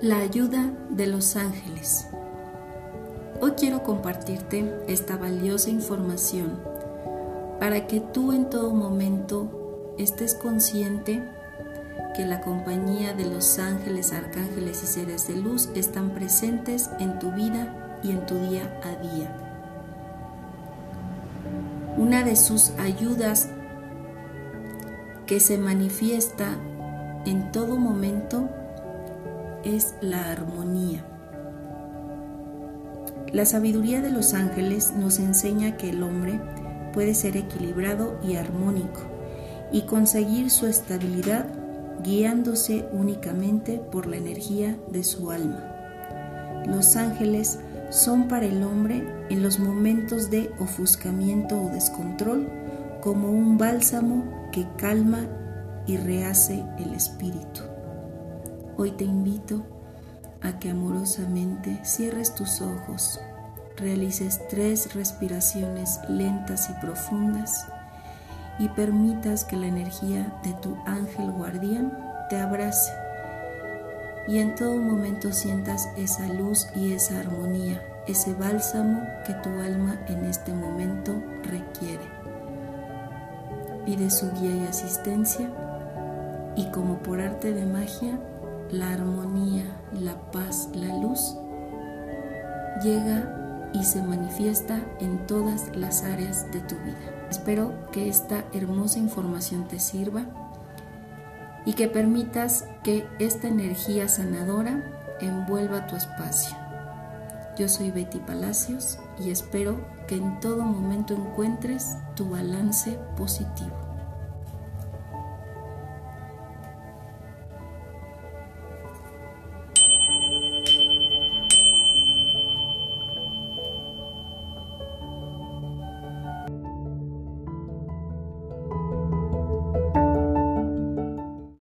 La ayuda de los ángeles. Hoy quiero compartirte esta valiosa información para que tú en todo momento estés consciente que la compañía de los ángeles, arcángeles y seres de luz están presentes en tu vida y en tu día a día. Una de sus ayudas que se manifiesta en todo momento es la armonía. La sabiduría de los ángeles nos enseña que el hombre puede ser equilibrado y armónico y conseguir su estabilidad guiándose únicamente por la energía de su alma. Los ángeles son para el hombre en los momentos de ofuscamiento o descontrol como un bálsamo que calma y rehace el espíritu. Hoy te invito a que amorosamente cierres tus ojos, realices tres respiraciones lentas y profundas y permitas que la energía de tu ángel guardián te abrace y en todo momento sientas esa luz y esa armonía, ese bálsamo que tu alma en este momento requiere. Pide su guía y asistencia y como por arte de magia la armonía, la paz, la luz, llega y se manifiesta en todas las áreas de tu vida. Espero que esta hermosa información te sirva y que permitas que esta energía sanadora envuelva tu espacio. Yo soy Betty Palacios y espero que en todo momento encuentres tu balance positivo.